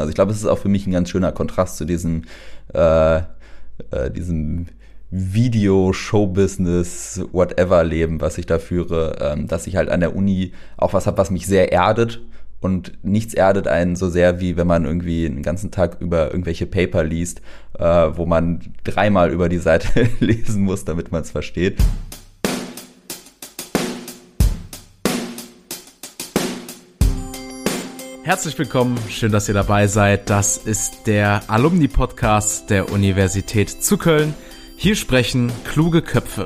Also ich glaube, es ist auch für mich ein ganz schöner Kontrast zu diesem, äh, äh, diesem Video, Showbusiness, whatever Leben, was ich da führe, ähm, dass ich halt an der Uni auch was habe, was mich sehr erdet und nichts erdet einen so sehr, wie wenn man irgendwie den ganzen Tag über irgendwelche Paper liest, äh, wo man dreimal über die Seite lesen muss, damit man es versteht. Herzlich willkommen, schön, dass ihr dabei seid. Das ist der Alumni-Podcast der Universität zu Köln. Hier sprechen kluge Köpfe.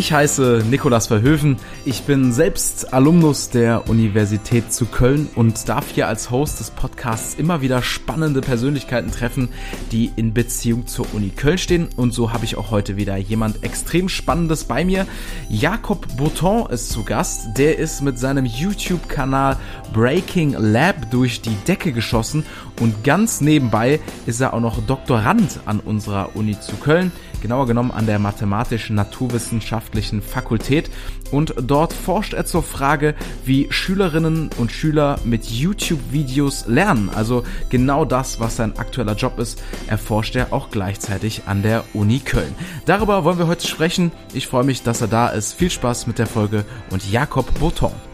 Ich heiße Nikolas Verhöfen. Ich bin selbst Alumnus der Universität zu Köln und darf hier als Host des Podcasts immer wieder spannende Persönlichkeiten treffen, die in Beziehung zur Uni Köln stehen. Und so habe ich auch heute wieder jemand extrem Spannendes bei mir. Jakob Bouton ist zu Gast. Der ist mit seinem YouTube-Kanal Breaking Lab durch die Decke geschossen und ganz nebenbei ist er auch noch Doktorand an unserer Uni zu Köln genauer genommen an der Mathematisch-Naturwissenschaftlichen Fakultät. Und dort forscht er zur Frage, wie Schülerinnen und Schüler mit YouTube-Videos lernen. Also genau das, was sein aktueller Job ist, erforscht er auch gleichzeitig an der Uni Köln. Darüber wollen wir heute sprechen. Ich freue mich, dass er da ist. Viel Spaß mit der Folge und Jakob Bouton.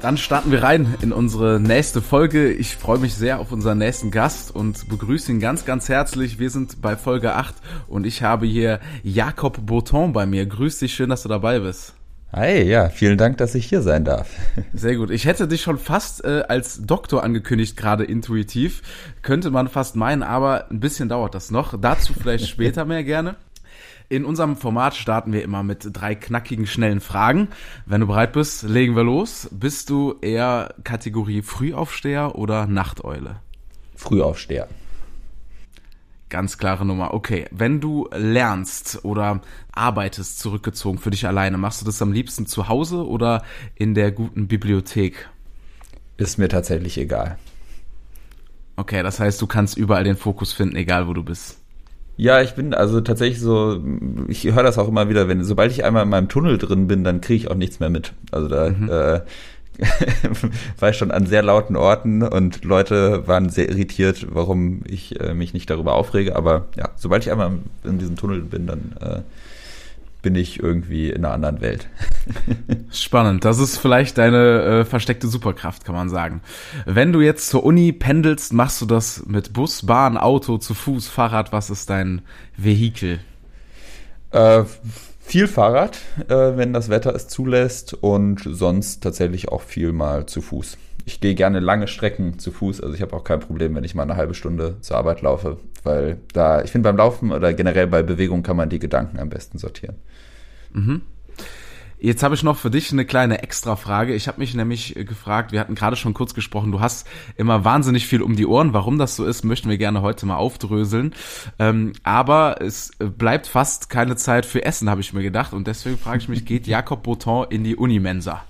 Dann starten wir rein in unsere nächste Folge. Ich freue mich sehr auf unseren nächsten Gast und begrüße ihn ganz, ganz herzlich. Wir sind bei Folge 8 und ich habe hier Jakob Bouton bei mir. Grüß dich, schön, dass du dabei bist. Hi, ja, vielen Dank, dass ich hier sein darf. Sehr gut. Ich hätte dich schon fast äh, als Doktor angekündigt, gerade intuitiv. Könnte man fast meinen, aber ein bisschen dauert das noch. Dazu vielleicht später mehr gerne. In unserem Format starten wir immer mit drei knackigen, schnellen Fragen. Wenn du bereit bist, legen wir los. Bist du eher Kategorie Frühaufsteher oder Nachteule? Frühaufsteher. Ganz klare Nummer. Okay, wenn du lernst oder arbeitest zurückgezogen für dich alleine, machst du das am liebsten zu Hause oder in der guten Bibliothek? Ist mir tatsächlich egal. Okay, das heißt, du kannst überall den Fokus finden, egal wo du bist. Ja, ich bin also tatsächlich so, ich höre das auch immer wieder, wenn sobald ich einmal in meinem Tunnel drin bin, dann kriege ich auch nichts mehr mit. Also da mhm. äh, war ich schon an sehr lauten Orten und Leute waren sehr irritiert, warum ich äh, mich nicht darüber aufrege. Aber ja, sobald ich einmal in diesem Tunnel bin, dann äh, bin ich irgendwie in einer anderen Welt. Spannend. Das ist vielleicht deine äh, versteckte Superkraft, kann man sagen. Wenn du jetzt zur Uni pendelst, machst du das mit Bus, Bahn, Auto, zu Fuß, Fahrrad? Was ist dein Vehikel? Äh, viel Fahrrad, äh, wenn das Wetter es zulässt und sonst tatsächlich auch viel mal zu Fuß ich gehe gerne lange Strecken zu Fuß. Also ich habe auch kein Problem, wenn ich mal eine halbe Stunde zur Arbeit laufe, weil da, ich finde beim Laufen oder generell bei Bewegung kann man die Gedanken am besten sortieren. Mhm. Jetzt habe ich noch für dich eine kleine Extra-Frage. Ich habe mich nämlich gefragt, wir hatten gerade schon kurz gesprochen, du hast immer wahnsinnig viel um die Ohren. Warum das so ist, möchten wir gerne heute mal aufdröseln. Ähm, aber es bleibt fast keine Zeit für Essen, habe ich mir gedacht. Und deswegen frage ich mich, geht Jakob Bouton in die Unimensa?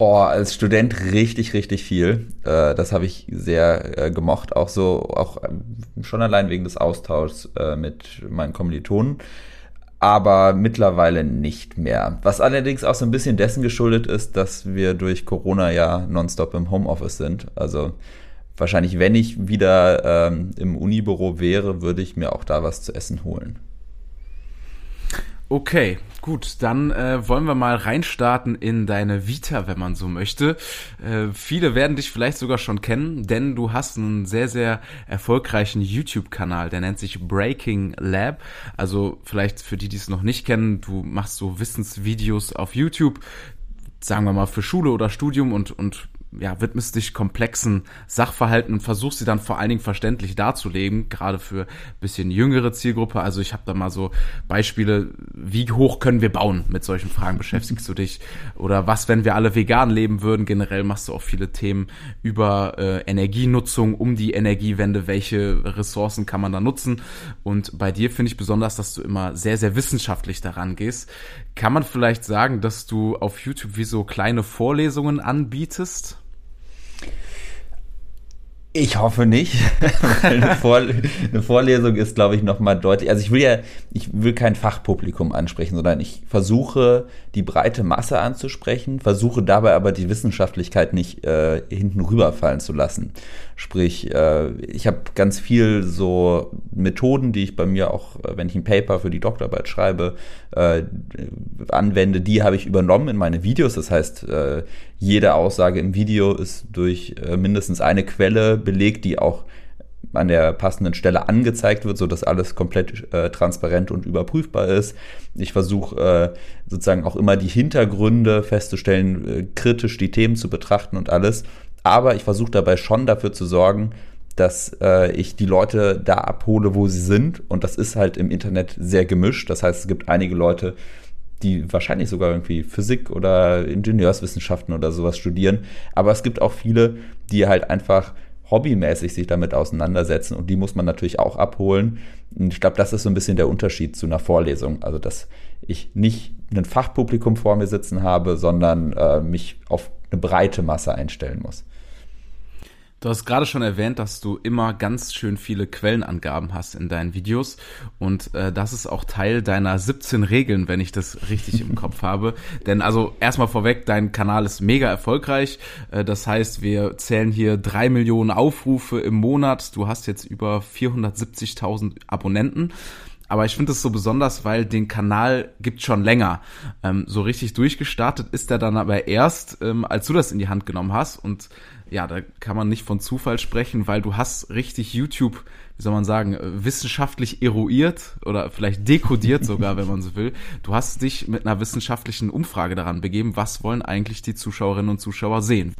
Oh, als Student richtig, richtig viel. Äh, das habe ich sehr äh, gemocht, auch so, auch ähm, schon allein wegen des Austauschs äh, mit meinen Kommilitonen. Aber mittlerweile nicht mehr. Was allerdings auch so ein bisschen dessen geschuldet ist, dass wir durch Corona ja nonstop im Homeoffice sind. Also wahrscheinlich, wenn ich wieder ähm, im Unibüro wäre, würde ich mir auch da was zu essen holen. Okay, gut, dann äh, wollen wir mal reinstarten in deine Vita, wenn man so möchte. Äh, viele werden dich vielleicht sogar schon kennen, denn du hast einen sehr, sehr erfolgreichen YouTube-Kanal, der nennt sich Breaking Lab. Also vielleicht für die, die es noch nicht kennen, du machst so Wissensvideos auf YouTube, sagen wir mal für Schule oder Studium und, und ja, widmest dich komplexen Sachverhalten und versuchst sie dann vor allen Dingen verständlich darzulegen, gerade für bisschen jüngere Zielgruppe. Also ich habe da mal so Beispiele, wie hoch können wir bauen? Mit solchen Fragen beschäftigst du dich. Oder was, wenn wir alle vegan leben würden? Generell machst du auch viele Themen über äh, Energienutzung, um die Energiewende, welche Ressourcen kann man da nutzen? Und bei dir finde ich besonders, dass du immer sehr, sehr wissenschaftlich daran gehst. Kann man vielleicht sagen, dass du auf YouTube wie so kleine Vorlesungen anbietest? Ich hoffe nicht. eine, Vor eine, Vorlesung ist, glaube ich, noch mal deutlich. Also ich will ja, ich will kein Fachpublikum ansprechen, sondern ich versuche die breite Masse anzusprechen, versuche dabei aber die Wissenschaftlichkeit nicht äh, hinten rüberfallen zu lassen. Sprich, äh, ich habe ganz viel so Methoden, die ich bei mir auch, äh, wenn ich ein Paper für die Doktorarbeit schreibe, äh, anwende, die habe ich übernommen in meine Videos. Das heißt, äh, jede Aussage im Video ist durch äh, mindestens eine Quelle belegt, die auch an der passenden Stelle angezeigt wird, so dass alles komplett äh, transparent und überprüfbar ist. Ich versuche äh, sozusagen auch immer die Hintergründe festzustellen, äh, kritisch die Themen zu betrachten und alles. Aber ich versuche dabei schon dafür zu sorgen, dass äh, ich die Leute da abhole, wo sie sind. Und das ist halt im Internet sehr gemischt. Das heißt, es gibt einige Leute, die wahrscheinlich sogar irgendwie Physik oder Ingenieurswissenschaften oder sowas studieren. Aber es gibt auch viele, die halt einfach hobbymäßig sich damit auseinandersetzen und die muss man natürlich auch abholen. Und ich glaube, das ist so ein bisschen der Unterschied zu einer Vorlesung. Also, dass ich nicht ein Fachpublikum vor mir sitzen habe, sondern äh, mich auf eine breite Masse einstellen muss. Du hast gerade schon erwähnt, dass du immer ganz schön viele Quellenangaben hast in deinen Videos und äh, das ist auch Teil deiner 17 Regeln, wenn ich das richtig im Kopf habe. Denn also erstmal vorweg, dein Kanal ist mega erfolgreich. Äh, das heißt, wir zählen hier drei Millionen Aufrufe im Monat. Du hast jetzt über 470.000 Abonnenten. Aber ich finde es so besonders, weil den Kanal gibt schon länger. Ähm, so richtig durchgestartet ist er dann aber erst, ähm, als du das in die Hand genommen hast. Und ja, da kann man nicht von Zufall sprechen, weil du hast richtig YouTube, wie soll man sagen, wissenschaftlich eruiert oder vielleicht dekodiert sogar, wenn man so will. Du hast dich mit einer wissenschaftlichen Umfrage daran begeben, was wollen eigentlich die Zuschauerinnen und Zuschauer sehen.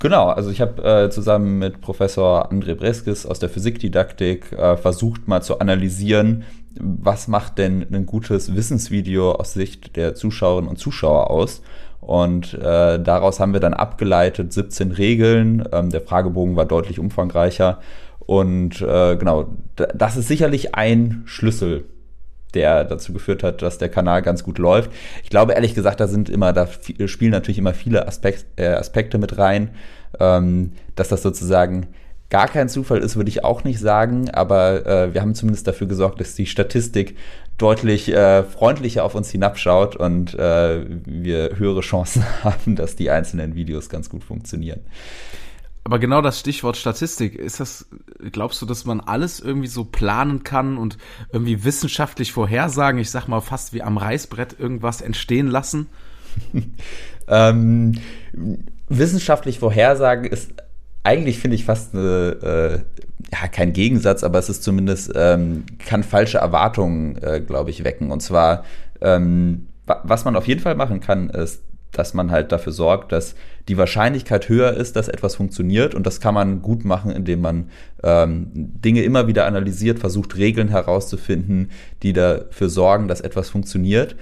Genau, also ich habe äh, zusammen mit Professor André Breskis aus der Physikdidaktik äh, versucht mal zu analysieren, was macht denn ein gutes Wissensvideo aus Sicht der Zuschauerinnen und Zuschauer aus. Und äh, daraus haben wir dann abgeleitet 17 Regeln. Ähm, der Fragebogen war deutlich umfangreicher. Und äh, genau, das ist sicherlich ein Schlüssel, der dazu geführt hat, dass der Kanal ganz gut läuft. Ich glaube ehrlich gesagt, da sind immer, da spielen natürlich immer viele Aspekt, äh, Aspekte mit rein, ähm, dass das sozusagen gar kein Zufall ist, würde ich auch nicht sagen, aber äh, wir haben zumindest dafür gesorgt, dass die Statistik deutlich äh, freundlicher auf uns hinabschaut und äh, wir höhere Chancen haben, dass die einzelnen Videos ganz gut funktionieren. Aber genau das Stichwort Statistik, ist das, glaubst du, dass man alles irgendwie so planen kann und irgendwie wissenschaftlich vorhersagen, ich sag mal fast wie am Reißbrett irgendwas entstehen lassen? ähm, wissenschaftlich vorhersagen ist eigentlich finde ich fast eine, äh, ja, kein Gegensatz, aber es ist zumindest, ähm, kann falsche Erwartungen, äh, glaube ich, wecken. Und zwar, ähm, was man auf jeden Fall machen kann, ist, dass man halt dafür sorgt, dass die Wahrscheinlichkeit höher ist, dass etwas funktioniert. Und das kann man gut machen, indem man ähm, Dinge immer wieder analysiert, versucht Regeln herauszufinden, die dafür sorgen, dass etwas funktioniert.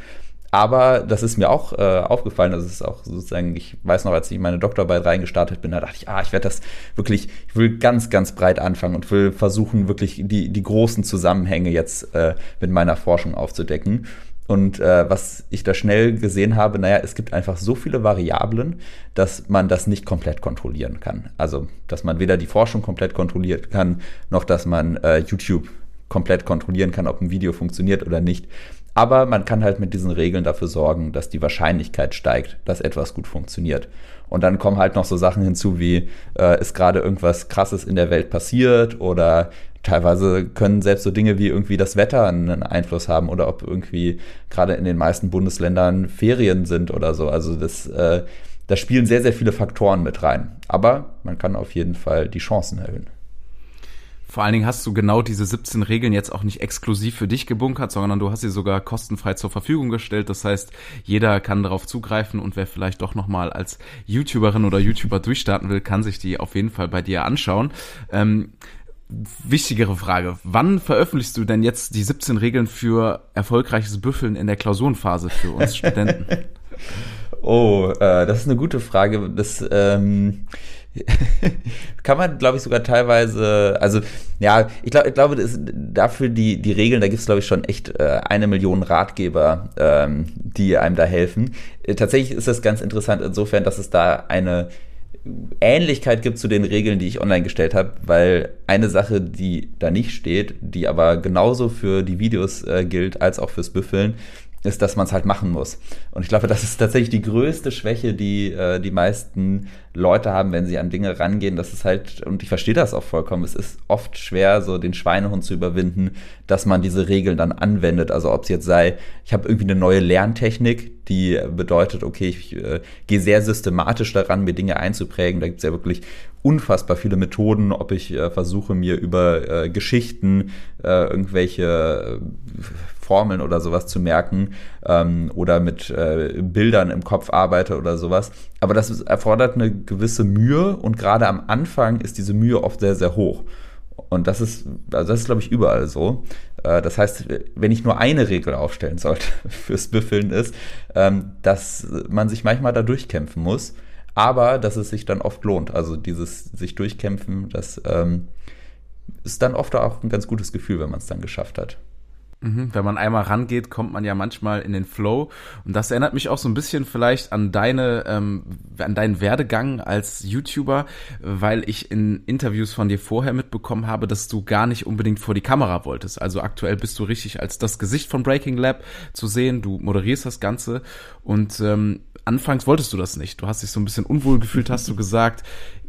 Aber das ist mir auch äh, aufgefallen, das ist auch sozusagen, ich weiß noch, als ich meine Doktorarbeit reingestartet bin, da dachte ich, ah, ich werde das wirklich, ich will ganz, ganz breit anfangen und will versuchen, wirklich die, die großen Zusammenhänge jetzt äh, mit meiner Forschung aufzudecken. Und äh, was ich da schnell gesehen habe, naja, es gibt einfach so viele Variablen, dass man das nicht komplett kontrollieren kann. Also, dass man weder die Forschung komplett kontrollieren kann, noch dass man äh, YouTube komplett kontrollieren kann, ob ein Video funktioniert oder nicht. Aber man kann halt mit diesen Regeln dafür sorgen, dass die Wahrscheinlichkeit steigt, dass etwas gut funktioniert. Und dann kommen halt noch so Sachen hinzu, wie äh, ist gerade irgendwas Krasses in der Welt passiert oder teilweise können selbst so Dinge wie irgendwie das Wetter einen Einfluss haben oder ob irgendwie gerade in den meisten Bundesländern Ferien sind oder so. Also das, äh, da spielen sehr, sehr viele Faktoren mit rein. Aber man kann auf jeden Fall die Chancen erhöhen. Vor allen Dingen hast du genau diese 17 Regeln jetzt auch nicht exklusiv für dich gebunkert, sondern du hast sie sogar kostenfrei zur Verfügung gestellt. Das heißt, jeder kann darauf zugreifen und wer vielleicht doch nochmal als YouTuberin oder YouTuber durchstarten will, kann sich die auf jeden Fall bei dir anschauen. Ähm, wichtigere Frage. Wann veröffentlichst du denn jetzt die 17 Regeln für erfolgreiches Büffeln in der Klausurenphase für uns Studenten? oh, äh, das ist eine gute Frage. Das, ähm, kann man, glaube ich, sogar teilweise, also ja, ich, glaub, ich glaube, dafür die, die Regeln, da gibt es, glaube ich, schon echt äh, eine Million Ratgeber, ähm, die einem da helfen. Äh, tatsächlich ist das ganz interessant insofern, dass es da eine Ähnlichkeit gibt zu den Regeln, die ich online gestellt habe, weil eine Sache, die da nicht steht, die aber genauso für die Videos äh, gilt als auch fürs Büffeln, ist, dass man es halt machen muss. Und ich glaube, das ist tatsächlich die größte Schwäche, die äh, die meisten Leute haben, wenn sie an Dinge rangehen. Das ist halt, und ich verstehe das auch vollkommen, es ist oft schwer, so den Schweinehund zu überwinden, dass man diese Regeln dann anwendet. Also ob es jetzt sei, ich habe irgendwie eine neue Lerntechnik, die bedeutet, okay, ich äh, gehe sehr systematisch daran, mir Dinge einzuprägen. Da gibt es ja wirklich unfassbar viele Methoden, ob ich äh, versuche, mir über äh, Geschichten äh, irgendwelche äh, Formeln oder sowas zu merken ähm, oder mit äh, Bildern im Kopf arbeite oder sowas. Aber das erfordert eine gewisse Mühe und gerade am Anfang ist diese Mühe oft sehr, sehr hoch. Und das ist, also das ist, glaube ich, überall so. Äh, das heißt, wenn ich nur eine Regel aufstellen sollte fürs Büffeln ist, ähm, dass man sich manchmal da durchkämpfen muss, aber dass es sich dann oft lohnt. Also dieses sich durchkämpfen, das ähm, ist dann oft auch ein ganz gutes Gefühl, wenn man es dann geschafft hat. Mhm, wenn man einmal rangeht, kommt man ja manchmal in den Flow. Und das erinnert mich auch so ein bisschen vielleicht an deine, ähm, an deinen Werdegang als YouTuber, weil ich in Interviews von dir vorher mitbekommen habe, dass du gar nicht unbedingt vor die Kamera wolltest. Also aktuell bist du richtig als das Gesicht von Breaking Lab zu sehen. Du moderierst das Ganze und ähm, anfangs wolltest du das nicht. Du hast dich so ein bisschen unwohl gefühlt, hast du gesagt.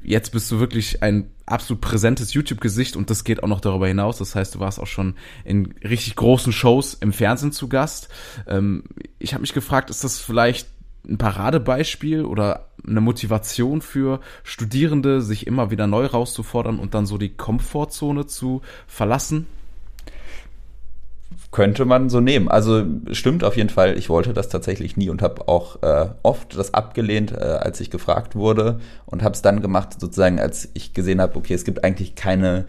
Jetzt bist du wirklich ein absolut präsentes YouTube-Gesicht und das geht auch noch darüber hinaus. Das heißt, du warst auch schon in richtig großen Shows im Fernsehen zu Gast. Ähm, ich habe mich gefragt, ist das vielleicht ein Paradebeispiel oder eine Motivation für Studierende, sich immer wieder neu rauszufordern und dann so die Komfortzone zu verlassen? Könnte man so nehmen. Also stimmt auf jeden Fall, ich wollte das tatsächlich nie und habe auch äh, oft das abgelehnt, äh, als ich gefragt wurde und habe es dann gemacht, sozusagen, als ich gesehen habe, okay, es gibt eigentlich keine,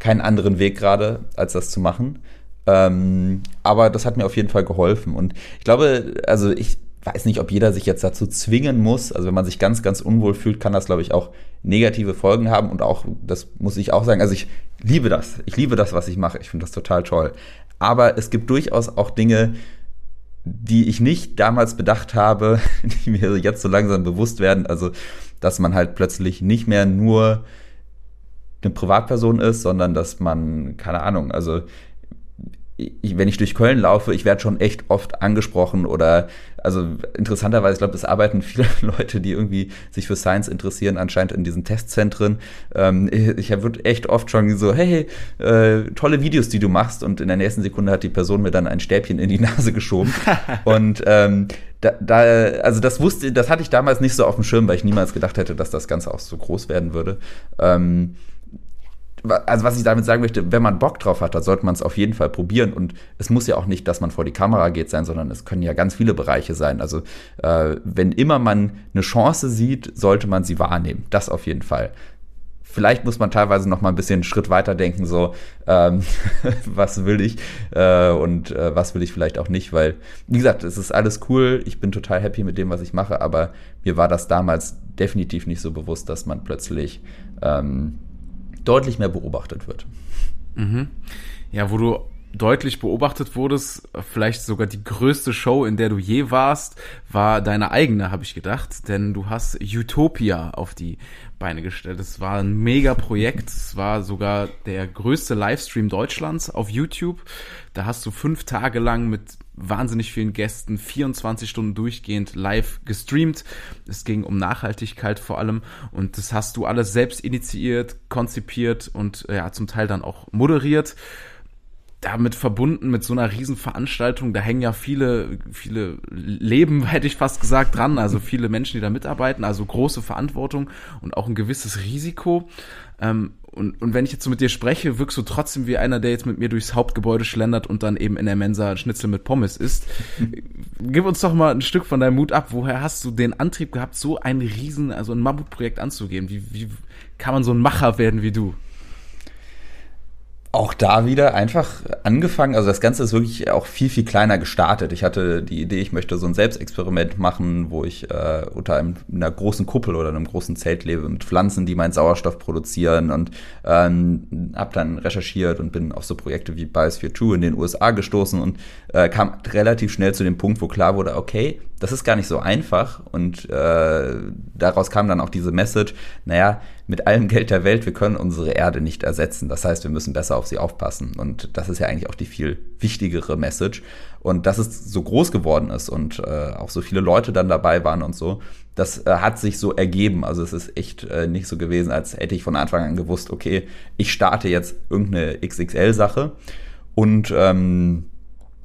keinen anderen Weg gerade, als das zu machen. Ähm, aber das hat mir auf jeden Fall geholfen. Und ich glaube, also ich weiß nicht, ob jeder sich jetzt dazu zwingen muss. Also wenn man sich ganz, ganz unwohl fühlt, kann das, glaube ich, auch negative Folgen haben. Und auch, das muss ich auch sagen, also ich liebe das. Ich liebe das, was ich mache. Ich finde das total toll. Aber es gibt durchaus auch Dinge, die ich nicht damals bedacht habe, die mir jetzt so langsam bewusst werden. Also, dass man halt plötzlich nicht mehr nur eine Privatperson ist, sondern dass man, keine Ahnung, also ich, wenn ich durch Köln laufe, ich werde schon echt oft angesprochen oder also interessanterweise, ich glaube, das arbeiten viele Leute, die irgendwie sich für Science interessieren, anscheinend in diesen Testzentren. Ähm, ich habe echt oft schon so, hey, äh, tolle Videos, die du machst und in der nächsten Sekunde hat die Person mir dann ein Stäbchen in die Nase geschoben und ähm, da, da, also das wusste, das hatte ich damals nicht so auf dem Schirm, weil ich niemals gedacht hätte, dass das Ganze auch so groß werden würde. Ähm, also was ich damit sagen möchte, wenn man Bock drauf hat, dann sollte man es auf jeden Fall probieren. Und es muss ja auch nicht, dass man vor die Kamera geht sein, sondern es können ja ganz viele Bereiche sein. Also äh, wenn immer man eine Chance sieht, sollte man sie wahrnehmen. Das auf jeden Fall. Vielleicht muss man teilweise noch mal ein bisschen einen Schritt weiter denken, so ähm, was will ich äh, und äh, was will ich vielleicht auch nicht, weil wie gesagt, es ist alles cool. Ich bin total happy mit dem, was ich mache, aber mir war das damals definitiv nicht so bewusst, dass man plötzlich ähm, deutlich mehr beobachtet wird. Mhm. Ja, wo du deutlich beobachtet wurdest, vielleicht sogar die größte Show, in der du je warst, war deine eigene, habe ich gedacht. Denn du hast Utopia auf die Beine gestellt. Es war ein mega Projekt. Es war sogar der größte Livestream Deutschlands auf YouTube. Da hast du fünf Tage lang mit wahnsinnig vielen Gästen, 24 Stunden durchgehend live gestreamt. Es ging um Nachhaltigkeit vor allem und das hast du alles selbst initiiert, konzipiert und ja, zum Teil dann auch moderiert damit verbunden mit so einer Riesenveranstaltung, da hängen ja viele, viele Leben, hätte ich fast gesagt, dran, also viele Menschen, die da mitarbeiten, also große Verantwortung und auch ein gewisses Risiko. Ähm, und, und wenn ich jetzt so mit dir spreche, wirkst du trotzdem wie einer, der jetzt mit mir durchs Hauptgebäude schlendert und dann eben in der Mensa Schnitzel mit Pommes isst. Gib uns doch mal ein Stück von deinem Mut ab. Woher hast du den Antrieb gehabt, so ein Riesen, also ein Mammutprojekt anzugehen? Wie, wie kann man so ein Macher werden wie du? Auch da wieder einfach angefangen. Also das Ganze ist wirklich auch viel, viel kleiner gestartet. Ich hatte die Idee, ich möchte so ein Selbstexperiment machen, wo ich äh, unter einem, einer großen Kuppel oder einem großen Zelt lebe mit Pflanzen, die meinen Sauerstoff produzieren und ähm, habe dann recherchiert und bin auf so Projekte wie Biosphere 2 in den USA gestoßen und äh, kam relativ schnell zu dem Punkt, wo klar wurde, okay, das ist gar nicht so einfach. Und äh, daraus kam dann auch diese Message, naja, mit allem Geld der Welt, wir können unsere Erde nicht ersetzen. Das heißt, wir müssen besser auf sie aufpassen. Und das ist ja eigentlich auch die viel wichtigere Message. Und dass es so groß geworden ist und äh, auch so viele Leute dann dabei waren und so, das äh, hat sich so ergeben. Also es ist echt äh, nicht so gewesen, als hätte ich von Anfang an gewusst, okay, ich starte jetzt irgendeine XXL-Sache. Und ähm,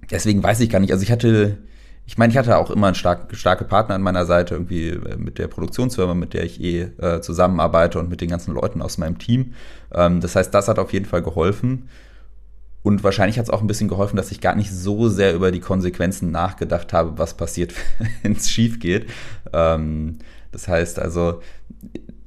deswegen weiß ich gar nicht. Also ich hatte ich meine, ich hatte auch immer einen stark, starke Partner an meiner Seite, irgendwie äh, mit der Produktionsfirma, mit der ich eh äh, zusammenarbeite und mit den ganzen Leuten aus meinem Team. Ähm, das heißt, das hat auf jeden Fall geholfen. Und wahrscheinlich hat es auch ein bisschen geholfen, dass ich gar nicht so sehr über die Konsequenzen nachgedacht habe, was passiert, wenn es schief geht. Ähm, das heißt also,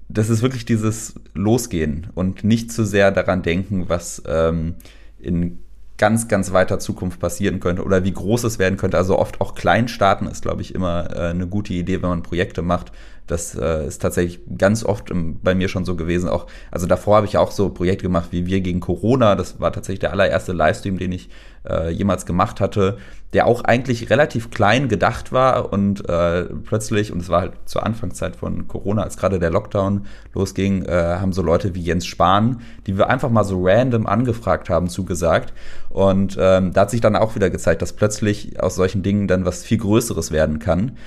das ist wirklich dieses Losgehen und nicht zu sehr daran denken, was ähm, in ganz, ganz weiter Zukunft passieren könnte oder wie groß es werden könnte. Also oft auch klein starten ist, glaube ich, immer äh, eine gute Idee, wenn man Projekte macht. Das äh, ist tatsächlich ganz oft im, bei mir schon so gewesen. Auch, also davor habe ich auch so Projekte gemacht wie Wir gegen Corona. Das war tatsächlich der allererste Livestream, den ich äh, jemals gemacht hatte, der auch eigentlich relativ klein gedacht war und äh, plötzlich, und es war halt zur Anfangszeit von Corona, als gerade der Lockdown losging, äh, haben so Leute wie Jens Spahn, die wir einfach mal so random angefragt haben, zugesagt. Und ähm, da hat sich dann auch wieder gezeigt, dass plötzlich aus solchen Dingen dann was viel Größeres werden kann.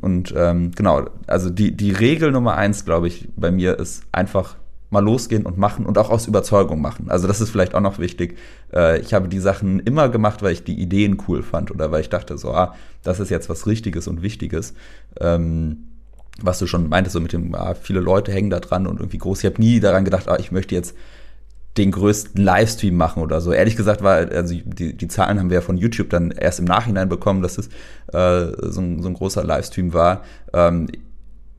Und ähm, genau, also die, die Regel Nummer eins, glaube ich, bei mir ist einfach mal losgehen und machen und auch aus Überzeugung machen. Also das ist vielleicht auch noch wichtig. Äh, ich habe die Sachen immer gemacht, weil ich die Ideen cool fand oder weil ich dachte so, ah, das ist jetzt was Richtiges und Wichtiges. Ähm, was du schon meintest, so mit dem, ah, viele Leute hängen da dran und irgendwie groß. Ich habe nie daran gedacht, ah, ich möchte jetzt den größten Livestream machen oder so. Ehrlich gesagt war, also die, die Zahlen haben wir ja von YouTube dann erst im Nachhinein bekommen, dass es äh, so, ein, so ein großer Livestream war. Ähm,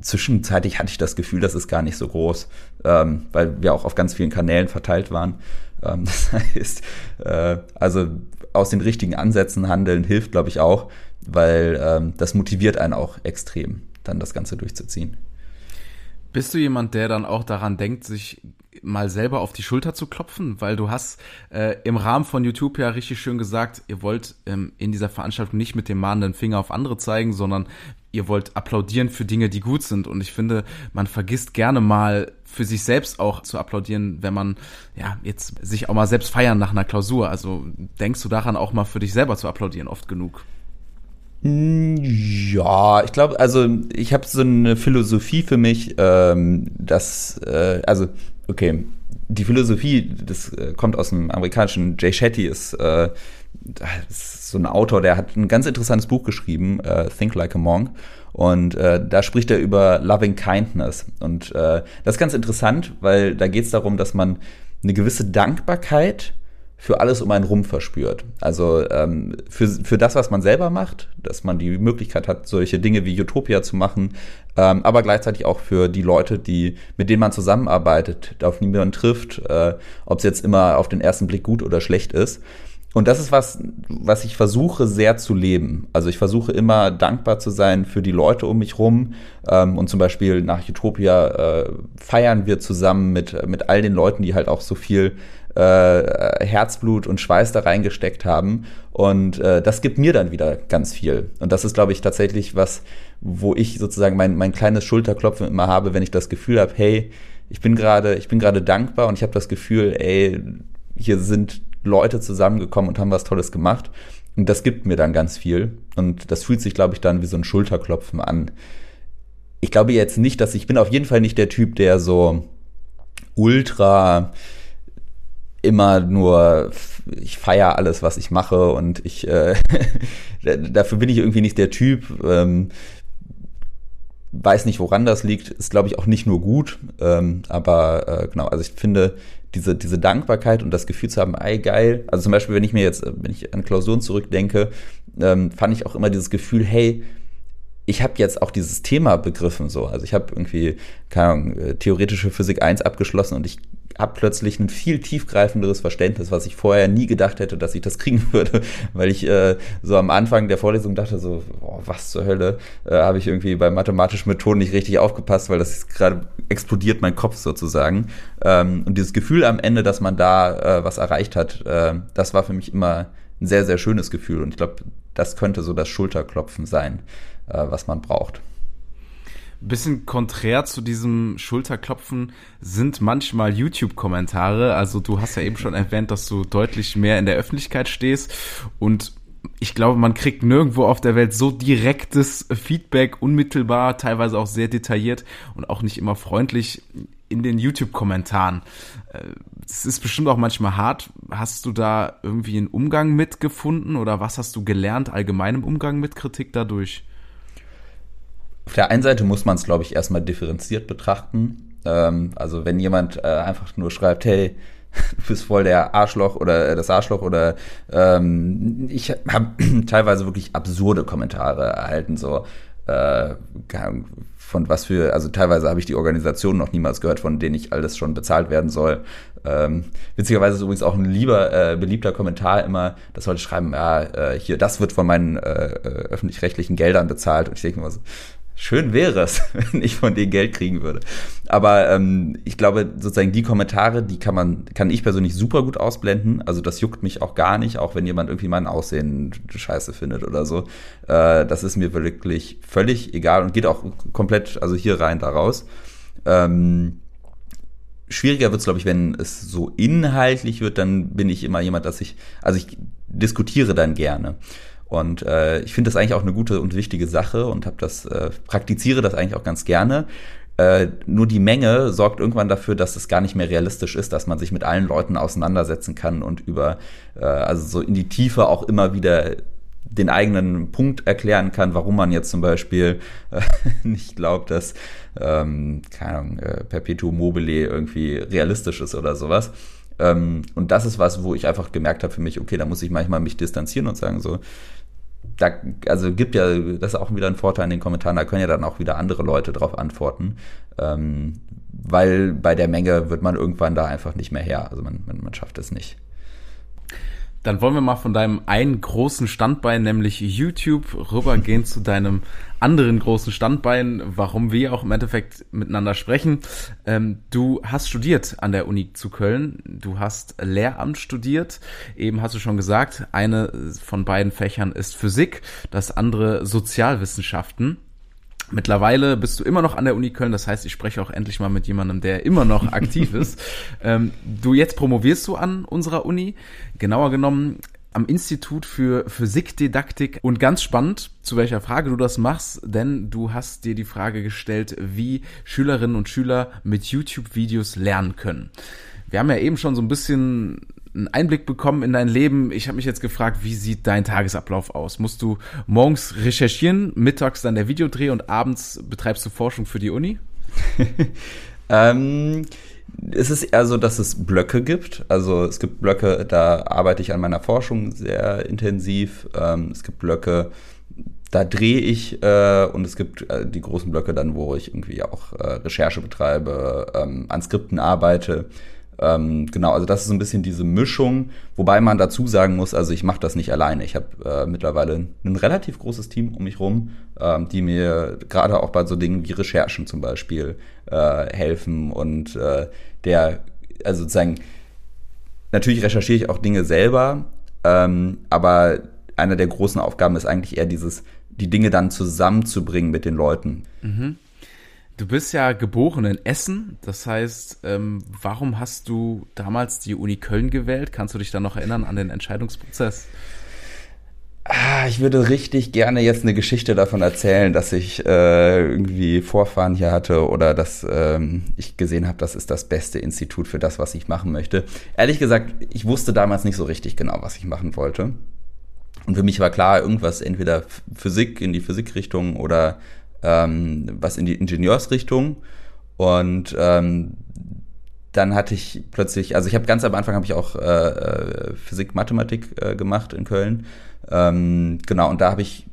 zwischenzeitlich hatte ich das Gefühl, das ist gar nicht so groß, ähm, weil wir auch auf ganz vielen Kanälen verteilt waren. Ähm, das heißt, äh, also aus den richtigen Ansätzen handeln hilft, glaube ich, auch, weil ähm, das motiviert einen auch extrem, dann das Ganze durchzuziehen. Bist du jemand, der dann auch daran denkt, sich mal selber auf die Schulter zu klopfen? Weil du hast äh, im Rahmen von YouTube ja richtig schön gesagt, ihr wollt ähm, in dieser Veranstaltung nicht mit dem mahnenden Finger auf andere zeigen, sondern ihr wollt applaudieren für Dinge, die gut sind. Und ich finde, man vergisst gerne mal für sich selbst auch zu applaudieren, wenn man ja jetzt sich auch mal selbst feiern nach einer Klausur. Also denkst du daran auch mal für dich selber zu applaudieren oft genug? Hm, ja, ich glaube, also ich habe so eine Philosophie für mich, ähm, dass, äh, also, okay, die Philosophie, das äh, kommt aus dem amerikanischen Jay Shetty, ist, äh, ist so ein Autor, der hat ein ganz interessantes Buch geschrieben, äh, Think Like a Monk. Und äh, da spricht er über Loving Kindness. Und äh, das ist ganz interessant, weil da geht es darum, dass man eine gewisse Dankbarkeit für alles um einen rum verspürt. Also ähm, für, für das, was man selber macht, dass man die Möglichkeit hat, solche Dinge wie Utopia zu machen, ähm, aber gleichzeitig auch für die Leute, die, mit denen man zusammenarbeitet, auf die man trifft, äh, ob es jetzt immer auf den ersten Blick gut oder schlecht ist. Und das ist was, was ich versuche sehr zu leben. Also ich versuche immer dankbar zu sein für die Leute um mich rum. Ähm, und zum Beispiel nach Utopia äh, feiern wir zusammen mit, mit all den Leuten, die halt auch so viel äh, Herzblut und Schweiß da reingesteckt haben. Und äh, das gibt mir dann wieder ganz viel. Und das ist, glaube ich, tatsächlich was, wo ich sozusagen mein, mein kleines Schulterklopfen immer habe, wenn ich das Gefühl habe, hey, ich bin gerade, ich bin gerade dankbar und ich habe das Gefühl, ey, hier sind Leute zusammengekommen und haben was Tolles gemacht. Und das gibt mir dann ganz viel. Und das fühlt sich, glaube ich, dann wie so ein Schulterklopfen an. Ich glaube jetzt nicht, dass ich bin auf jeden Fall nicht der Typ, der so ultra immer nur ich feiere alles, was ich mache und ich äh, dafür bin ich irgendwie nicht der Typ. Ähm, weiß nicht, woran das liegt. Ist, glaube ich, auch nicht nur gut. Ähm, aber äh, genau, also ich finde, diese, diese Dankbarkeit und das Gefühl zu haben, ey, geil. Also zum Beispiel, wenn ich mir jetzt, wenn ich an Klausuren zurückdenke, ähm, fand ich auch immer dieses Gefühl, hey, ich habe jetzt auch dieses Thema begriffen so. Also ich habe irgendwie, keine Ahnung, äh, theoretische Physik 1 abgeschlossen und ich habe plötzlich ein viel tiefgreifenderes Verständnis, was ich vorher nie gedacht hätte, dass ich das kriegen würde, weil ich äh, so am Anfang der Vorlesung dachte so, oh, was zur Hölle, äh, habe ich irgendwie bei mathematischen Methoden nicht richtig aufgepasst, weil das gerade explodiert mein Kopf sozusagen. Ähm, und dieses Gefühl am Ende, dass man da äh, was erreicht hat, äh, das war für mich immer ein sehr, sehr schönes Gefühl und ich glaube, das könnte so das Schulterklopfen sein. äh, was man braucht. Bisschen konträr zu diesem Schulterklopfen sind manchmal YouTube-Kommentare. Also du hast ja eben schon erwähnt, dass du deutlich mehr in der Öffentlichkeit stehst und ich glaube, man kriegt nirgendwo auf der Welt so direktes Feedback, unmittelbar, teilweise auch sehr detailliert und auch nicht immer freundlich in den YouTube-Kommentaren. Es ist bestimmt auch manchmal hart. Hast du da irgendwie einen Umgang mitgefunden oder was hast du gelernt allgemein im Umgang mit Kritik dadurch? Auf der einen Seite muss man es, glaube ich, erstmal differenziert betrachten. Ähm, also wenn jemand äh, einfach nur schreibt, hey, du bist voll der Arschloch oder äh, das Arschloch oder ähm, ich habe teilweise wirklich absurde Kommentare erhalten, so äh, von was für, also teilweise habe ich die Organisation noch niemals gehört, von denen ich alles schon bezahlt werden soll. Ähm, witzigerweise ist übrigens auch ein lieber, äh, beliebter Kommentar immer, dass Leute schreiben, ja, äh, hier, das wird von meinen äh, äh öffentlich-rechtlichen Geldern bezahlt. Und ich denke mir so, Schön wäre es, wenn ich von denen Geld kriegen würde. Aber ähm, ich glaube, sozusagen die Kommentare, die kann man, kann ich persönlich super gut ausblenden. Also das juckt mich auch gar nicht, auch wenn jemand irgendwie mein Aussehen scheiße findet oder so. Äh, das ist mir wirklich völlig egal und geht auch komplett, also hier rein, da raus. Ähm, schwieriger wird es, glaube ich, wenn es so inhaltlich wird, dann bin ich immer jemand, dass ich, also ich diskutiere dann gerne. Und äh, ich finde das eigentlich auch eine gute und wichtige Sache und habe das, äh, praktiziere das eigentlich auch ganz gerne. Äh, nur die Menge sorgt irgendwann dafür, dass es gar nicht mehr realistisch ist, dass man sich mit allen Leuten auseinandersetzen kann und über, äh, also so in die Tiefe auch immer wieder den eigenen Punkt erklären kann, warum man jetzt zum Beispiel äh, nicht glaubt, dass, ähm, keine Ahnung, äh, Perpetuum mobile irgendwie realistisch ist oder sowas. Ähm, und das ist was, wo ich einfach gemerkt habe für mich, okay, da muss ich manchmal mich distanzieren und sagen so, da, also gibt ja, das ist auch wieder ein Vorteil in den Kommentaren, da können ja dann auch wieder andere Leute drauf antworten, ähm, weil bei der Menge wird man irgendwann da einfach nicht mehr her, also man, man, man schafft es nicht. Dann wollen wir mal von deinem einen großen Standbein, nämlich YouTube, rübergehen zu deinem anderen großen Standbein, warum wir auch im Endeffekt miteinander sprechen. Ähm, du hast studiert an der Uni zu Köln. Du hast Lehramt studiert. Eben hast du schon gesagt, eine von beiden Fächern ist Physik, das andere Sozialwissenschaften. Mittlerweile bist du immer noch an der Uni Köln, das heißt, ich spreche auch endlich mal mit jemandem, der immer noch aktiv ist. Ähm, du jetzt promovierst du an unserer Uni, genauer genommen am Institut für Physikdidaktik und ganz spannend, zu welcher Frage du das machst, denn du hast dir die Frage gestellt, wie Schülerinnen und Schüler mit YouTube-Videos lernen können. Wir haben ja eben schon so ein bisschen einen Einblick bekommen in dein Leben. Ich habe mich jetzt gefragt, wie sieht dein Tagesablauf aus? Musst du morgens recherchieren, mittags dann der Videodreh und abends betreibst du Forschung für die Uni? ähm, es ist eher so, dass es Blöcke gibt. Also es gibt Blöcke, da arbeite ich an meiner Forschung sehr intensiv. Ähm, es gibt Blöcke, da drehe ich äh, und es gibt äh, die großen Blöcke dann, wo ich irgendwie auch äh, Recherche betreibe, ähm, an Skripten arbeite. Ähm, genau, also das ist ein bisschen diese Mischung, wobei man dazu sagen muss, also ich mache das nicht alleine. Ich habe äh, mittlerweile ein relativ großes Team um mich rum, ähm, die mir gerade auch bei so Dingen wie Recherchen zum Beispiel äh, helfen und äh, der, also sozusagen, natürlich recherchiere ich auch Dinge selber, ähm, aber eine der großen Aufgaben ist eigentlich eher dieses, die Dinge dann zusammenzubringen mit den Leuten. Mhm. Du bist ja geboren in Essen, das heißt, ähm, warum hast du damals die Uni Köln gewählt? Kannst du dich da noch erinnern an den Entscheidungsprozess? Ah, ich würde richtig gerne jetzt eine Geschichte davon erzählen, dass ich äh, irgendwie Vorfahren hier hatte oder dass ähm, ich gesehen habe, das ist das beste Institut für das, was ich machen möchte. Ehrlich gesagt, ich wusste damals nicht so richtig genau, was ich machen wollte. Und für mich war klar, irgendwas entweder Physik in die Physikrichtung oder ähm, was in die Ingenieursrichtung. Und ähm, dann hatte ich plötzlich, also ich habe ganz am Anfang habe ich auch äh, äh, Physik, Mathematik äh, gemacht in Köln. Ähm, genau, und da habe ich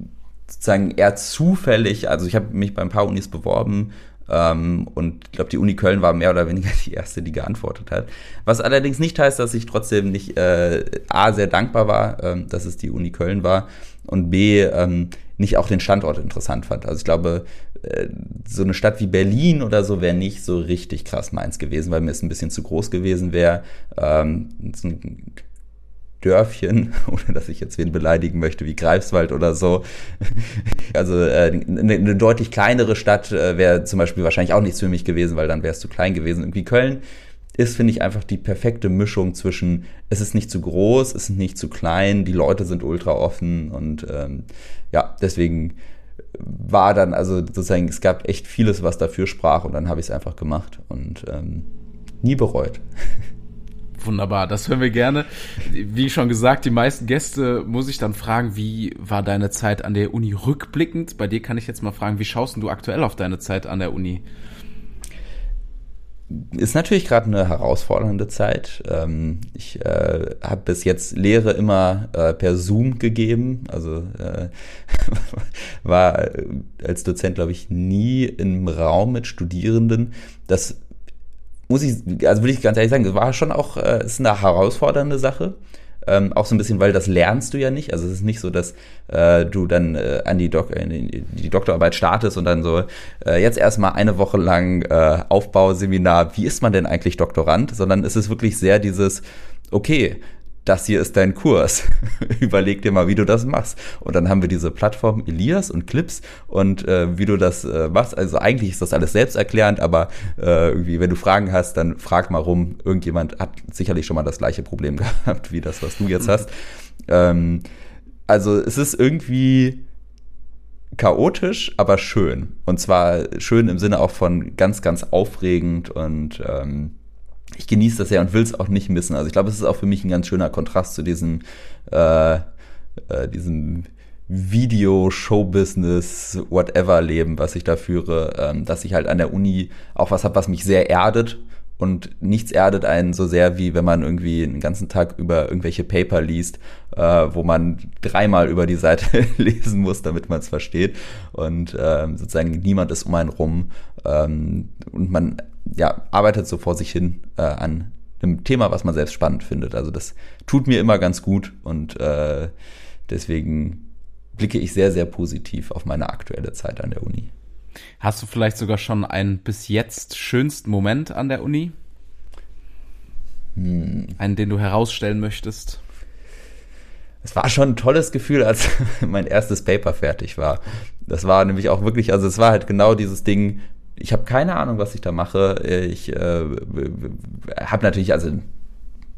sozusagen eher zufällig, also ich habe mich bei ein paar Unis beworben ähm, und ich glaube, die Uni Köln war mehr oder weniger die erste, die geantwortet hat. Was allerdings nicht heißt, dass ich trotzdem nicht äh, A, sehr dankbar war, ähm, dass es die Uni Köln war und B, ähm, nicht auch den Standort interessant fand. Also ich glaube, äh, so eine Stadt wie Berlin oder so wäre nicht so richtig krass meins gewesen, weil mir es ein bisschen zu groß gewesen wäre. Ähm, Dörfchen, ohne dass ich jetzt wen beleidigen möchte, wie Greifswald oder so. Also äh, eine, eine deutlich kleinere Stadt äh, wäre zum Beispiel wahrscheinlich auch nichts für mich gewesen, weil dann wäre es zu klein gewesen. Irgendwie Köln ist, finde ich, einfach die perfekte Mischung zwischen, es ist nicht zu groß, es ist nicht zu klein, die Leute sind ultra offen und ähm, ja, deswegen war dann, also sozusagen, es gab echt vieles, was dafür sprach und dann habe ich es einfach gemacht und ähm, nie bereut. Wunderbar, das hören wir gerne. Wie schon gesagt, die meisten Gäste muss ich dann fragen, wie war deine Zeit an der Uni rückblickend? Bei dir kann ich jetzt mal fragen, wie schaust du aktuell auf deine Zeit an der Uni? Ist natürlich gerade eine herausfordernde Zeit. Ähm, ich äh, habe bis jetzt Lehre immer äh, per Zoom gegeben. Also äh, war als Dozent, glaube ich, nie im Raum mit Studierenden. Das muss ich, also würde ich ganz ehrlich sagen, war schon auch, äh, ist eine herausfordernde Sache. Ähm, auch so ein bisschen, weil das lernst du ja nicht. Also es ist nicht so, dass äh, du dann äh, an die, Dok äh, die Doktorarbeit startest und dann so äh, jetzt erstmal eine Woche lang äh, Aufbauseminar, wie ist man denn eigentlich Doktorand, sondern es ist wirklich sehr dieses, okay, das hier ist dein Kurs. Überleg dir mal, wie du das machst. Und dann haben wir diese Plattform Elias und Clips und äh, wie du das äh, machst. Also eigentlich ist das alles selbsterklärend, aber äh, irgendwie, wenn du Fragen hast, dann frag mal rum. Irgendjemand hat sicherlich schon mal das gleiche Problem gehabt, wie das, was du jetzt hast. Ähm, also es ist irgendwie chaotisch, aber schön. Und zwar schön im Sinne auch von ganz, ganz aufregend und ähm, ich genieße das ja und will es auch nicht missen. Also ich glaube, es ist auch für mich ein ganz schöner Kontrast zu diesem, äh, äh, diesem Video, Showbusiness, whatever Leben, was ich da führe, ähm, dass ich halt an der Uni auch was habe, was mich sehr erdet. Und nichts erdet einen so sehr, wie wenn man irgendwie einen ganzen Tag über irgendwelche Paper liest, äh, wo man dreimal über die Seite lesen muss, damit man es versteht. Und ähm, sozusagen niemand ist um einen rum. Ähm, und man ja, arbeitet so vor sich hin äh, an einem Thema, was man selbst spannend findet. Also das tut mir immer ganz gut und äh, deswegen blicke ich sehr, sehr positiv auf meine aktuelle Zeit an der Uni. Hast du vielleicht sogar schon einen bis jetzt schönsten Moment an der Uni? Hm. Einen, den du herausstellen möchtest? Es war schon ein tolles Gefühl, als mein erstes Paper fertig war. Das war nämlich auch wirklich, also es war halt genau dieses Ding, ich habe keine Ahnung, was ich da mache. Ich äh, habe natürlich, also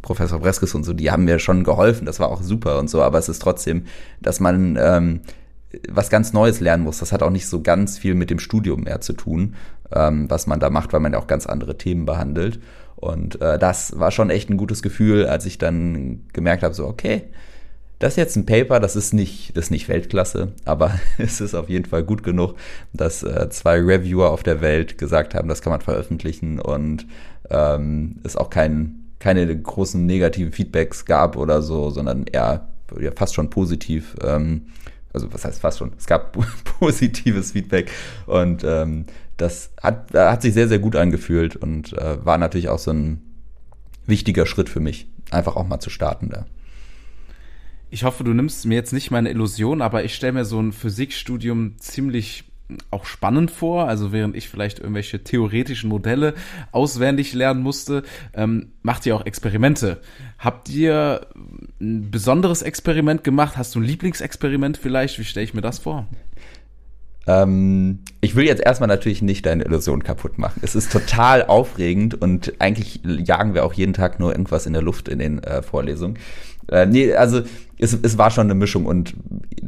Professor Breskes und so, die haben mir schon geholfen, das war auch super und so, aber es ist trotzdem, dass man ähm, was ganz Neues lernen muss. Das hat auch nicht so ganz viel mit dem Studium mehr zu tun, ähm, was man da macht, weil man ja auch ganz andere Themen behandelt. Und äh, das war schon echt ein gutes Gefühl, als ich dann gemerkt habe, so, okay, das ist jetzt ein Paper, das ist nicht, das ist nicht Weltklasse, aber es ist auf jeden Fall gut genug, dass äh, zwei Reviewer auf der Welt gesagt haben, das kann man veröffentlichen und ähm, es auch kein, keine großen negativen Feedbacks gab oder so, sondern eher ja, fast schon positiv. Ähm, also was heißt fast schon? Es gab positives Feedback und ähm, das hat, hat sich sehr, sehr gut angefühlt und äh, war natürlich auch so ein wichtiger Schritt für mich, einfach auch mal zu starten da ich hoffe, du nimmst mir jetzt nicht meine Illusion, aber ich stelle mir so ein Physikstudium ziemlich auch spannend vor. Also während ich vielleicht irgendwelche theoretischen Modelle auswendig lernen musste, ähm, macht ihr auch Experimente. Habt ihr ein besonderes Experiment gemacht? Hast du ein Lieblingsexperiment vielleicht? Wie stelle ich mir das vor? Ähm, ich will jetzt erstmal natürlich nicht deine Illusion kaputt machen. Es ist total aufregend und eigentlich jagen wir auch jeden Tag nur irgendwas in der Luft in den äh, Vorlesungen. Äh, nee, also es, es war schon eine Mischung und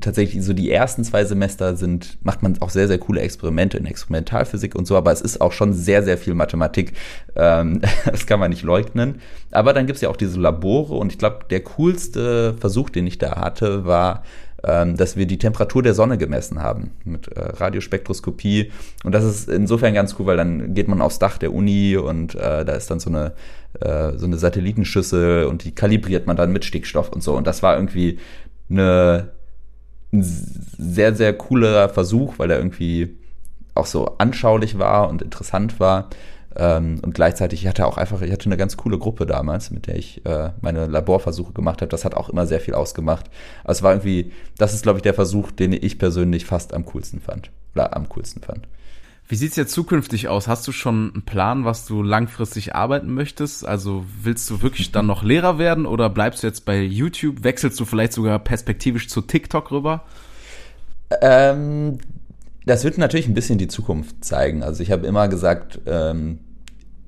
tatsächlich so die ersten zwei Semester sind, macht man auch sehr, sehr coole Experimente in Experimentalphysik und so, aber es ist auch schon sehr, sehr viel Mathematik. Ähm, das kann man nicht leugnen. Aber dann gibt's ja auch diese Labore und ich glaube, der coolste Versuch, den ich da hatte, war, ähm, dass wir die Temperatur der Sonne gemessen haben mit äh, Radiospektroskopie. Und das ist insofern ganz cool, weil dann geht man aufs Dach der Uni und äh, da ist dann so eine, äh, so eine Satellitenschüssel und die kalibriert man dann mit Stickstoff und so. Und das war irgendwie eine, ein sehr, sehr cooler Versuch, weil er irgendwie auch so anschaulich war und interessant war. Ähm, und gleichzeitig, ich hatte auch einfach, ich hatte eine ganz coole Gruppe damals, mit der ich äh, meine Laborversuche gemacht habe. Das hat auch immer sehr viel ausgemacht. Also es war irgendwie, das ist, glaube ich, der Versuch, den ich persönlich fast am coolsten fand. Oder am coolsten fand. Wie sieht's jetzt zukünftig aus? Hast du schon einen Plan, was du langfristig arbeiten möchtest? Also willst du wirklich dann noch Lehrer werden oder bleibst du jetzt bei YouTube? Wechselst du vielleicht sogar perspektivisch zu TikTok rüber? Ähm, das wird natürlich ein bisschen die Zukunft zeigen. Also ich habe immer gesagt, ähm,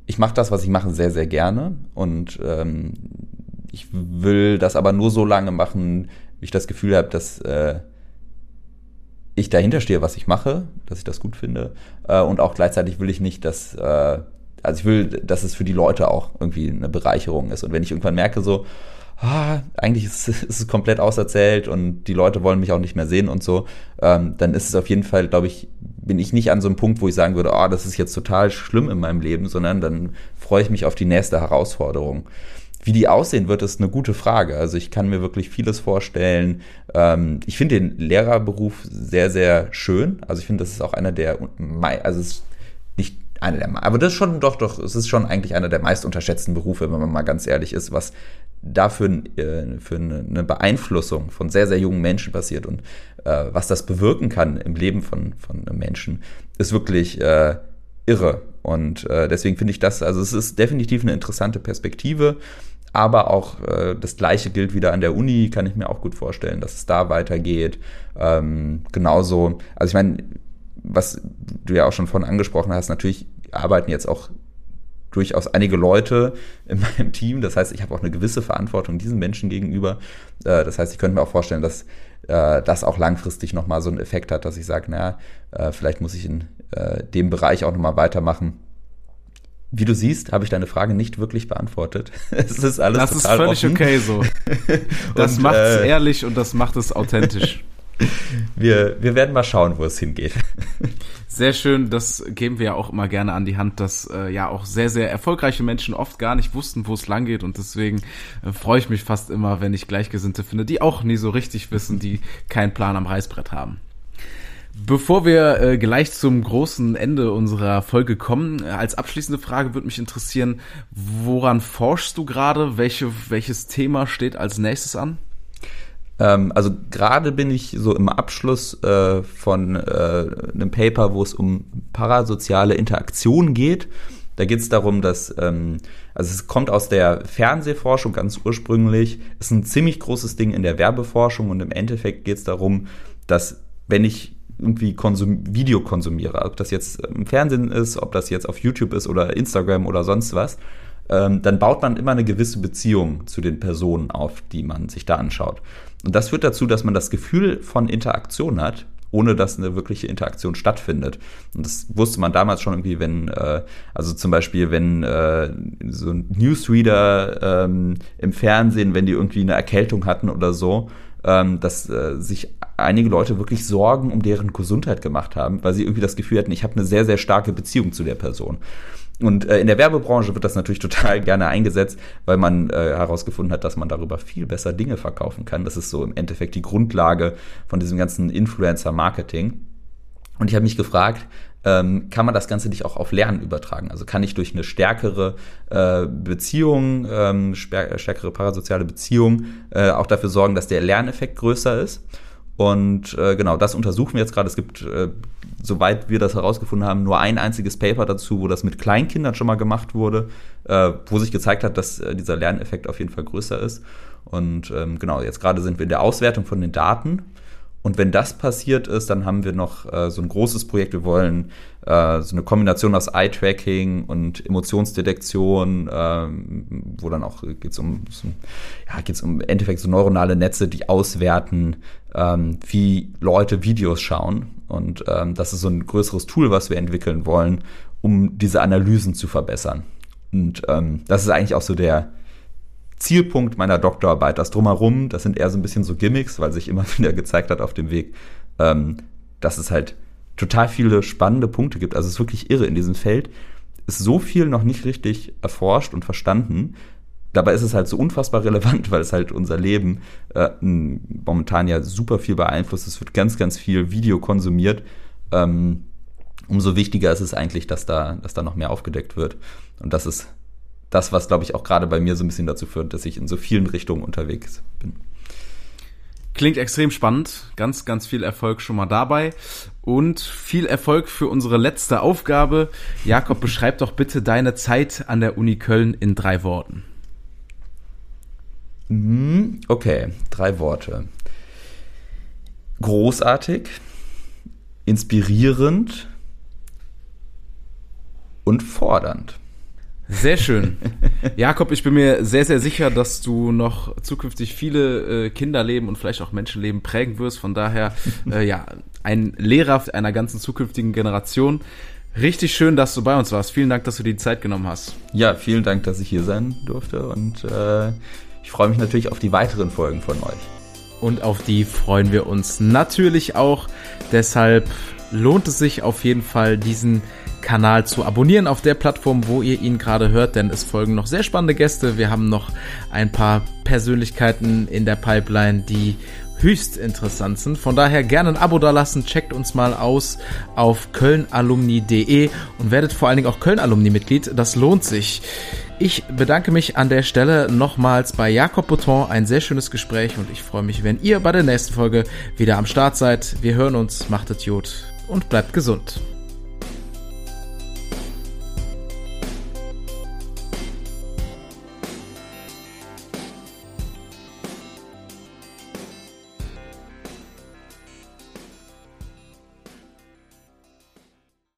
ich mache das, was ich mache, sehr, sehr gerne. Und ähm, ich will das aber nur so lange machen, wie ich das Gefühl habe, dass äh, ich dahinter stehe, was ich mache, dass ich das gut finde. Äh, und auch gleichzeitig will ich nicht, dass, äh, also ich will, dass es für die Leute auch irgendwie eine Bereicherung ist. Und wenn ich irgendwann merke, so, ah, eigentlich ist, ist, es komplett auserzählt und die Leute wollen mich auch nicht mehr sehen und so, ähm, dann ist es auf jeden Fall, glaube ich, bin ich nicht an so einem Punkt, wo ich sagen würde, ah, das ist jetzt total schlimm in meinem Leben, sondern dann freue ich mich auf die nächste Herausforderung. Wie die aussehen wird, ist eine gute Frage. Also ich kann mir wirklich vieles vorstellen. Ähm, ich finde den Lehrerberuf sehr, sehr schön. Also ich finde, das ist auch einer der, also es ist nicht einer der, aber das ist schon, doch, doch, es ist schon eigentlich einer der meist unterschätzten Berufe, wenn man mal ganz ehrlich ist, was dafür äh, für eine Beeinflussung von sehr, sehr jungen Menschen passiert und äh, was das bewirken kann im Leben von, von Menschen, ist wirklich äh, irre. Und deswegen finde ich das, also es ist definitiv eine interessante Perspektive, aber auch äh, das Gleiche gilt wieder an der Uni, kann ich mir auch gut vorstellen, dass es da weitergeht. Ähm, genauso, also ich meine, was du ja auch schon vorhin angesprochen hast, natürlich arbeiten jetzt auch durchaus einige Leute in meinem Team. Das heißt, ich habe auch eine gewisse Verantwortung diesen Menschen gegenüber. Äh, das heißt, ich könnte mir auch vorstellen, dass äh, das auch langfristig nochmal so einen Effekt hat, dass ich sage, naja, äh, vielleicht muss ich in dem Bereich auch nochmal weitermachen. Wie du siehst, habe ich deine Frage nicht wirklich beantwortet. es ist alles Das ist völlig offen. okay so. Das macht es äh, ehrlich und das macht es authentisch. wir, wir werden mal schauen, wo es hingeht. Sehr schön, das geben wir ja auch immer gerne an die Hand, dass äh, ja auch sehr, sehr erfolgreiche Menschen oft gar nicht wussten, wo es lang geht und deswegen äh, freue ich mich fast immer, wenn ich Gleichgesinnte finde, die auch nie so richtig wissen, die keinen Plan am Reißbrett haben. Bevor wir äh, gleich zum großen Ende unserer Folge kommen, äh, als abschließende Frage würde mich interessieren, woran forschst du gerade? Welche, welches Thema steht als nächstes an? Ähm, also gerade bin ich so im Abschluss äh, von äh, einem Paper, wo es um parasoziale Interaktion geht. Da geht es darum, dass, ähm, also es kommt aus der Fernsehforschung ganz ursprünglich, ist ein ziemlich großes Ding in der Werbeforschung und im Endeffekt geht es darum, dass wenn ich irgendwie Konsum Video konsumiere, ob das jetzt im Fernsehen ist, ob das jetzt auf YouTube ist oder Instagram oder sonst was, ähm, dann baut man immer eine gewisse Beziehung zu den Personen auf, die man sich da anschaut. Und das führt dazu, dass man das Gefühl von Interaktion hat, ohne dass eine wirkliche Interaktion stattfindet. Und das wusste man damals schon irgendwie, wenn, äh, also zum Beispiel, wenn äh, so ein Newsreader ähm, im Fernsehen, wenn die irgendwie eine Erkältung hatten oder so, ähm, dass äh, sich einige Leute wirklich Sorgen um deren Gesundheit gemacht haben, weil sie irgendwie das Gefühl hatten, ich habe eine sehr, sehr starke Beziehung zu der Person. Und äh, in der Werbebranche wird das natürlich total gerne eingesetzt, weil man äh, herausgefunden hat, dass man darüber viel besser Dinge verkaufen kann. Das ist so im Endeffekt die Grundlage von diesem ganzen Influencer-Marketing. Und ich habe mich gefragt, ähm, kann man das Ganze nicht auch auf Lernen übertragen? Also kann ich durch eine stärkere äh, Beziehung, ähm, stärkere parasoziale Beziehung äh, auch dafür sorgen, dass der Lerneffekt größer ist? Und äh, genau, das untersuchen wir jetzt gerade. Es gibt, äh, soweit wir das herausgefunden haben, nur ein einziges Paper dazu, wo das mit Kleinkindern schon mal gemacht wurde, äh, wo sich gezeigt hat, dass äh, dieser Lerneffekt auf jeden Fall größer ist. Und ähm, genau, jetzt gerade sind wir in der Auswertung von den Daten. Und wenn das passiert ist, dann haben wir noch äh, so ein großes Projekt. Wir wollen äh, so eine Kombination aus Eye-Tracking und Emotionsdetektion, äh, wo dann auch geht es um, so, ja, geht's um im Endeffekt so neuronale Netze, die auswerten, ähm, wie Leute Videos schauen. Und ähm, das ist so ein größeres Tool, was wir entwickeln wollen, um diese Analysen zu verbessern. Und ähm, das ist eigentlich auch so der, Zielpunkt meiner Doktorarbeit. Das drumherum, das sind eher so ein bisschen so Gimmicks, weil sich immer wieder gezeigt hat auf dem Weg, ähm, dass es halt total viele spannende Punkte gibt. Also es ist wirklich irre in diesem Feld. Ist so viel noch nicht richtig erforscht und verstanden. Dabei ist es halt so unfassbar relevant, weil es halt unser Leben äh, momentan ja super viel beeinflusst. Es wird ganz, ganz viel Video konsumiert. Ähm, umso wichtiger ist es eigentlich, dass da, dass da noch mehr aufgedeckt wird. Und das ist das, was, glaube ich, auch gerade bei mir so ein bisschen dazu führt, dass ich in so vielen Richtungen unterwegs bin. Klingt extrem spannend. Ganz, ganz viel Erfolg schon mal dabei. Und viel Erfolg für unsere letzte Aufgabe. Jakob, beschreib doch bitte deine Zeit an der Uni Köln in drei Worten. Mhm, okay, drei Worte. Großartig, inspirierend und fordernd. Sehr schön. Jakob, ich bin mir sehr, sehr sicher, dass du noch zukünftig viele äh, Kinderleben und vielleicht auch Menschenleben prägen wirst. Von daher, äh, ja, ein Lehrer einer ganzen zukünftigen Generation. Richtig schön, dass du bei uns warst. Vielen Dank, dass du dir die Zeit genommen hast. Ja, vielen Dank, dass ich hier sein durfte und äh, ich freue mich natürlich auf die weiteren Folgen von euch. Und auf die freuen wir uns natürlich auch. Deshalb lohnt es sich auf jeden Fall, diesen Kanal zu abonnieren auf der Plattform, wo ihr ihn gerade hört, denn es folgen noch sehr spannende Gäste. Wir haben noch ein paar Persönlichkeiten in der Pipeline, die höchst interessant sind. Von daher gerne ein Abo dalassen, checkt uns mal aus auf kölnalumni.de und werdet vor allen Dingen auch Köln-Alumni-Mitglied. Das lohnt sich. Ich bedanke mich an der Stelle nochmals bei Jakob Bouton. Ein sehr schönes Gespräch und ich freue mich, wenn ihr bei der nächsten Folge wieder am Start seid. Wir hören uns, macht es gut und bleibt gesund.